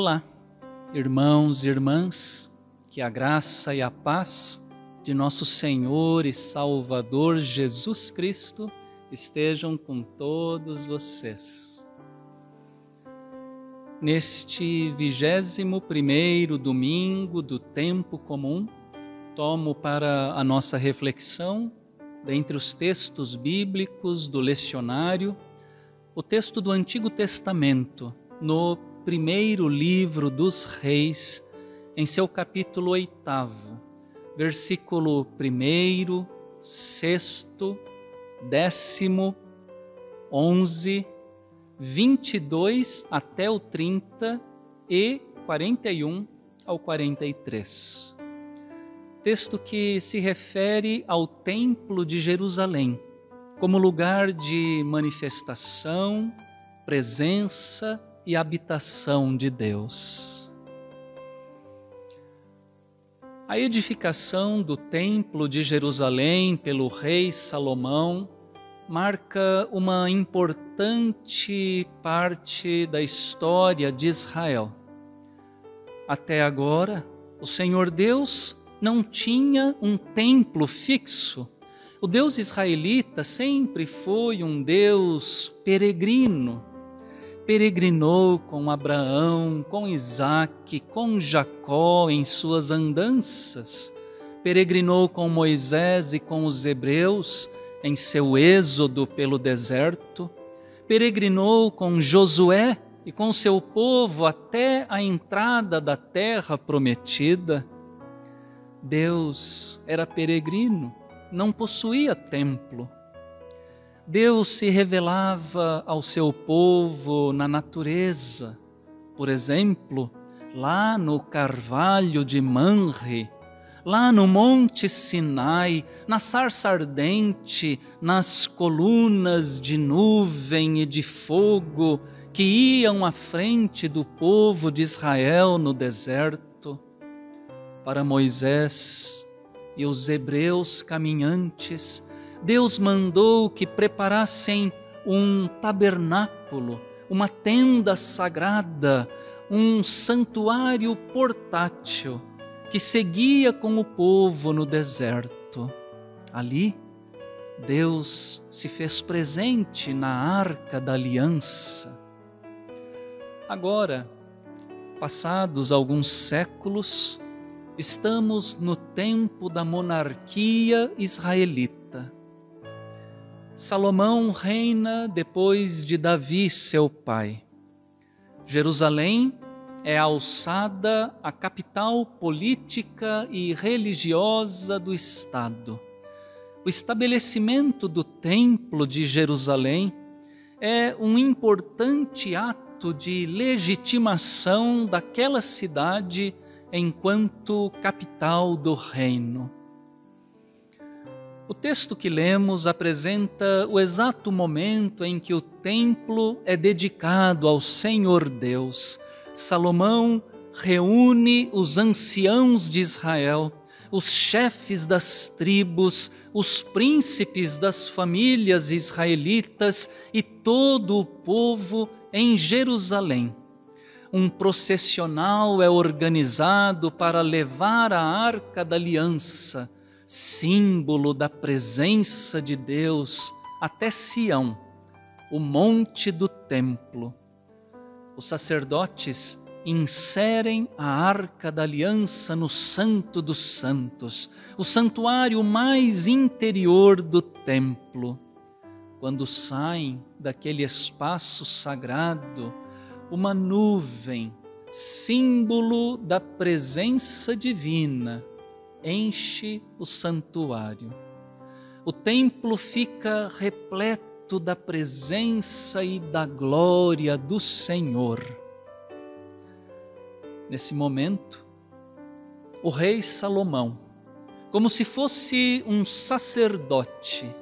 Olá, irmãos e irmãs, que a graça e a paz de nosso Senhor e Salvador Jesus Cristo estejam com todos vocês. Neste vigésimo primeiro domingo do tempo comum, tomo para a nossa reflexão, dentre os textos bíblicos do lecionário, o texto do Antigo Testamento, no primeiro livro dos Reis, em seu capítulo oitavo, versículo primeiro, sexto, décimo, onze, vinte e dois até o trinta e quarenta e um ao quarenta e três. Texto que se refere ao Templo de Jerusalém como lugar de manifestação, presença e habitação de Deus. A edificação do Templo de Jerusalém pelo rei Salomão marca uma importante parte da história de Israel. Até agora, o Senhor Deus não tinha um templo fixo. O Deus israelita sempre foi um Deus peregrino, peregrinou com Abraão, com Isaque, com Jacó em suas andanças, peregrinou com Moisés e com os hebreus em seu êxodo pelo deserto, peregrinou com Josué e com seu povo até a entrada da terra prometida. Deus era peregrino, não possuía templo Deus se revelava ao seu povo na natureza. Por exemplo, lá no carvalho de Manre, lá no Monte Sinai, na sarça ardente, nas colunas de nuvem e de fogo que iam à frente do povo de Israel no deserto. Para Moisés e os hebreus caminhantes, Deus mandou que preparassem um tabernáculo, uma tenda sagrada, um santuário portátil que seguia com o povo no deserto. Ali, Deus se fez presente na arca da aliança. Agora, passados alguns séculos, estamos no tempo da monarquia israelita Salomão reina depois de Davi, seu pai. Jerusalém é alçada a capital política e religiosa do Estado. O estabelecimento do Templo de Jerusalém é um importante ato de legitimação daquela cidade enquanto capital do reino. O texto que lemos apresenta o exato momento em que o templo é dedicado ao Senhor Deus. Salomão reúne os anciãos de Israel, os chefes das tribos, os príncipes das famílias israelitas e todo o povo em Jerusalém. Um processional é organizado para levar a arca da aliança símbolo da presença de Deus, até Sião, o monte do templo. Os sacerdotes inserem a arca da aliança no Santo dos Santos, o santuário mais interior do templo. Quando saem daquele espaço sagrado, uma nuvem, símbolo da presença divina, enche o santuário. O templo fica repleto da presença e da glória do Senhor. Nesse momento, o rei Salomão, como se fosse um sacerdote,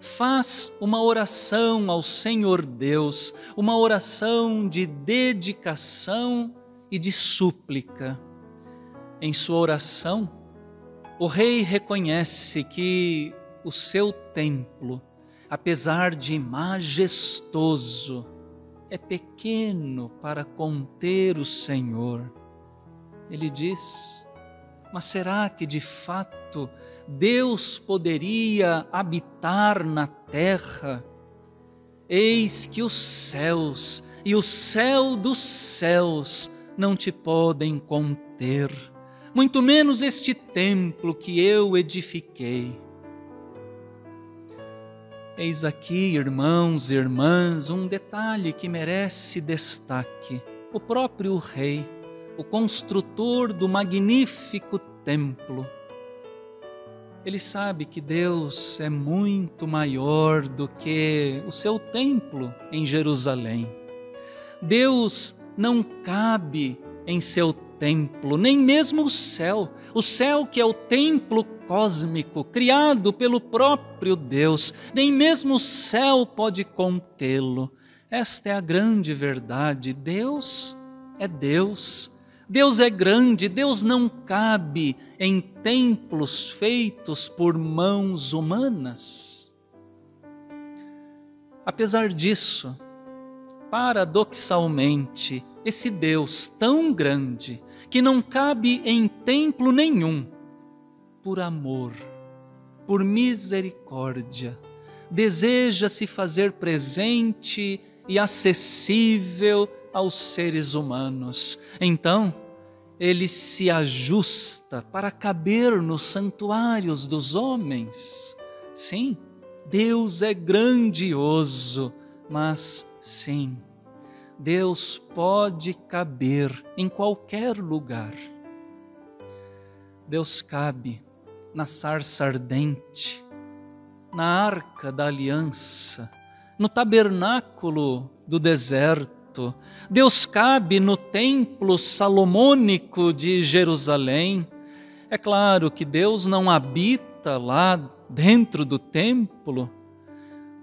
faz uma oração ao Senhor Deus, uma oração de dedicação e de súplica. Em sua oração, o rei reconhece que o seu templo, apesar de majestoso, é pequeno para conter o Senhor. Ele diz: Mas será que de fato Deus poderia habitar na terra? Eis que os céus e o céu dos céus não te podem conter, muito menos este templo que eu edifiquei. Eis aqui, irmãos e irmãs, um detalhe que merece destaque. O próprio Rei, o construtor do magnífico templo, ele sabe que Deus é muito maior do que o seu templo em Jerusalém. Deus não cabe em seu templo, nem mesmo o céu. O céu que é o templo cósmico, criado pelo próprio Deus, nem mesmo o céu pode contê-lo. Esta é a grande verdade. Deus é Deus. Deus é grande, Deus não cabe em templos feitos por mãos humanas. Apesar disso, paradoxalmente, esse Deus tão grande, que não cabe em templo nenhum, por amor, por misericórdia, deseja se fazer presente e acessível aos seres humanos. Então, ele se ajusta para caber nos santuários dos homens. Sim, Deus é grandioso, mas sim, Deus pode caber em qualquer lugar. Deus cabe na sarça ardente, na arca da aliança, no tabernáculo do deserto. Deus cabe no templo salomônico de Jerusalém. É claro que Deus não habita lá dentro do templo.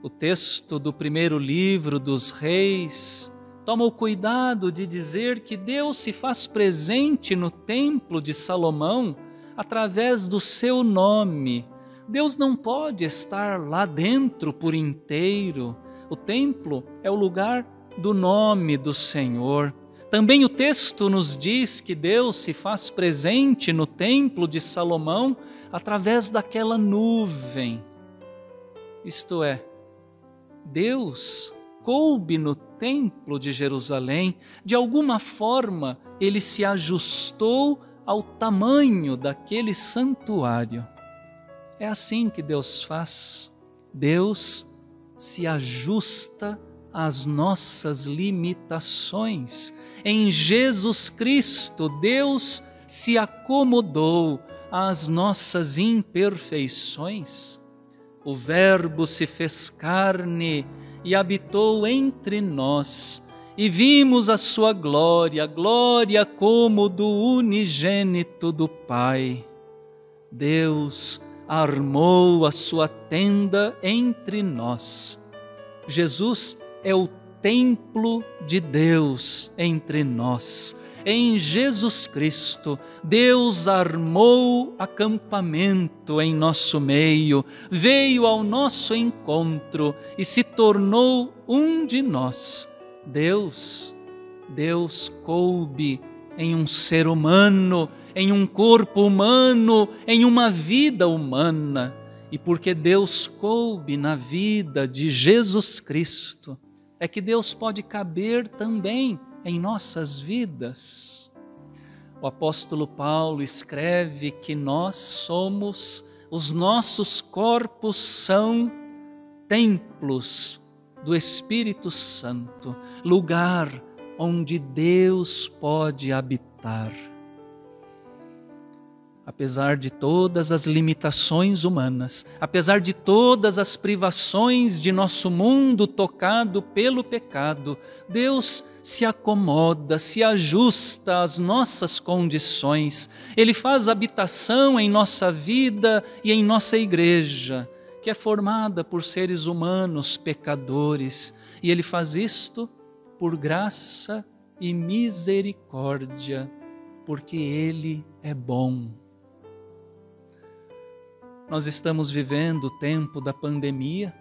O texto do primeiro livro dos Reis toma o cuidado de dizer que Deus se faz presente no templo de Salomão através do seu nome. Deus não pode estar lá dentro por inteiro. O templo é o lugar do nome do Senhor. Também o texto nos diz que Deus se faz presente no templo de Salomão através daquela nuvem. Isto é, Deus coube no templo de Jerusalém, de alguma forma ele se ajustou ao tamanho daquele santuário. É assim que Deus faz. Deus se ajusta às nossas limitações. Em Jesus Cristo, Deus se acomodou às nossas imperfeições. O Verbo se fez carne e habitou entre nós e vimos a sua glória, glória como do unigênito do Pai. Deus armou a sua tenda entre nós. Jesus é o templo de Deus entre nós. Em Jesus Cristo, Deus armou acampamento em nosso meio, veio ao nosso encontro e se tornou um de nós Deus, Deus coube em um ser humano, em um corpo humano, em uma vida humana. E porque Deus coube na vida de Jesus Cristo, é que Deus pode caber também em nossas vidas. O apóstolo Paulo escreve que nós somos, os nossos corpos são templos do Espírito Santo, lugar onde Deus pode habitar. Apesar de todas as limitações humanas, apesar de todas as privações de nosso mundo tocado pelo pecado, Deus se acomoda, se ajusta às nossas condições. Ele faz habitação em nossa vida e em nossa igreja que é formada por seres humanos pecadores, e ele faz isto por graça e misericórdia, porque ele é bom. Nós estamos vivendo o tempo da pandemia,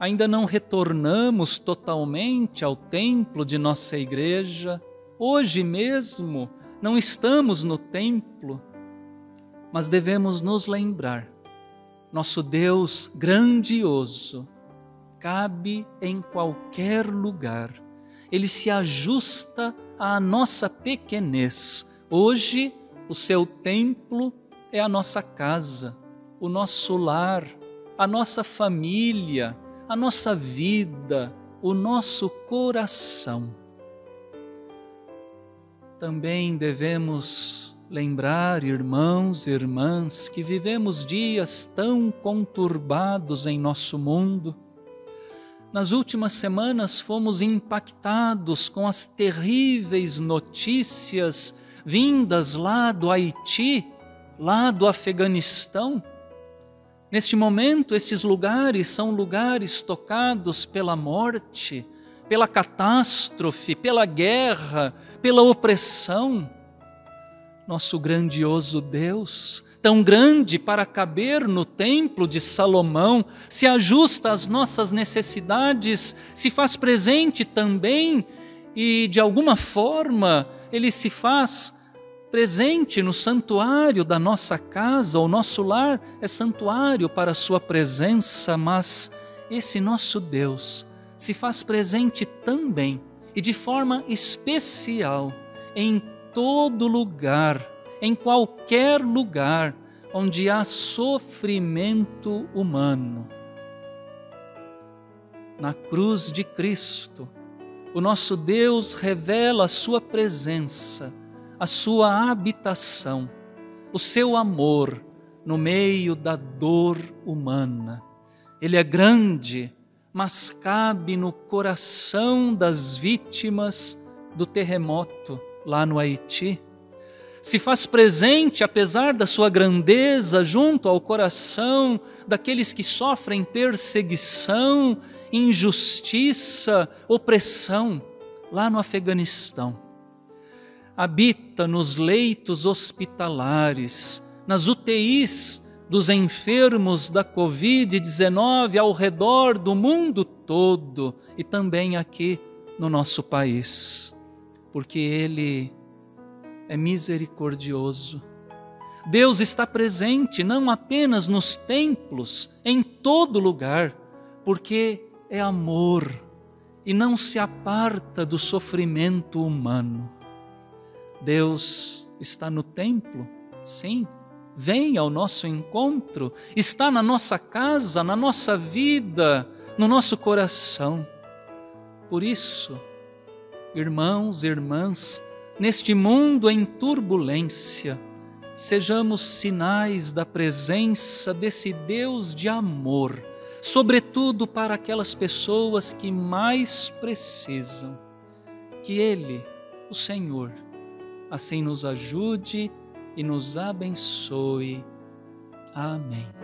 ainda não retornamos totalmente ao templo de nossa igreja, hoje mesmo não estamos no templo, mas devemos nos lembrar: nosso Deus grandioso cabe em qualquer lugar, ele se ajusta à nossa pequenez. Hoje, o seu templo é a nossa casa, o nosso lar, a nossa família, a nossa vida, o nosso coração. Também devemos lembrar, irmãos e irmãs, que vivemos dias tão conturbados em nosso mundo. Nas últimas semanas fomos impactados com as terríveis notícias vindas lá do Haiti, lá do Afeganistão Neste momento, esses lugares são lugares tocados pela morte, pela catástrofe, pela guerra, pela opressão. Nosso grandioso Deus, tão grande para caber no templo de Salomão, se ajusta às nossas necessidades, se faz presente também e, de alguma forma, ele se faz presente no santuário da nossa casa, o nosso lar é santuário para a Sua presença, mas esse nosso Deus se faz presente também e de forma especial em todo lugar, em qualquer lugar onde há sofrimento humano. Na cruz de Cristo, o nosso Deus revela a Sua presença a sua habitação, o seu amor no meio da dor humana. Ele é grande, mas cabe no coração das vítimas do terremoto lá no Haiti. Se faz presente, apesar da sua grandeza, junto ao coração daqueles que sofrem perseguição, injustiça, opressão, lá no Afeganistão habita nos leitos hospitalares, nas UTIs dos enfermos da Covid-19 ao redor do mundo todo e também aqui no nosso país, porque Ele é misericordioso. Deus está presente não apenas nos templos, em todo lugar, porque é amor e não se aparta do sofrimento humano. Deus está no templo, sim, vem ao nosso encontro, está na nossa casa, na nossa vida, no nosso coração. Por isso, irmãos e irmãs, neste mundo em turbulência, sejamos sinais da presença desse Deus de amor, sobretudo para aquelas pessoas que mais precisam. Que Ele, o Senhor, assim nos ajude e nos abençoe. Amém.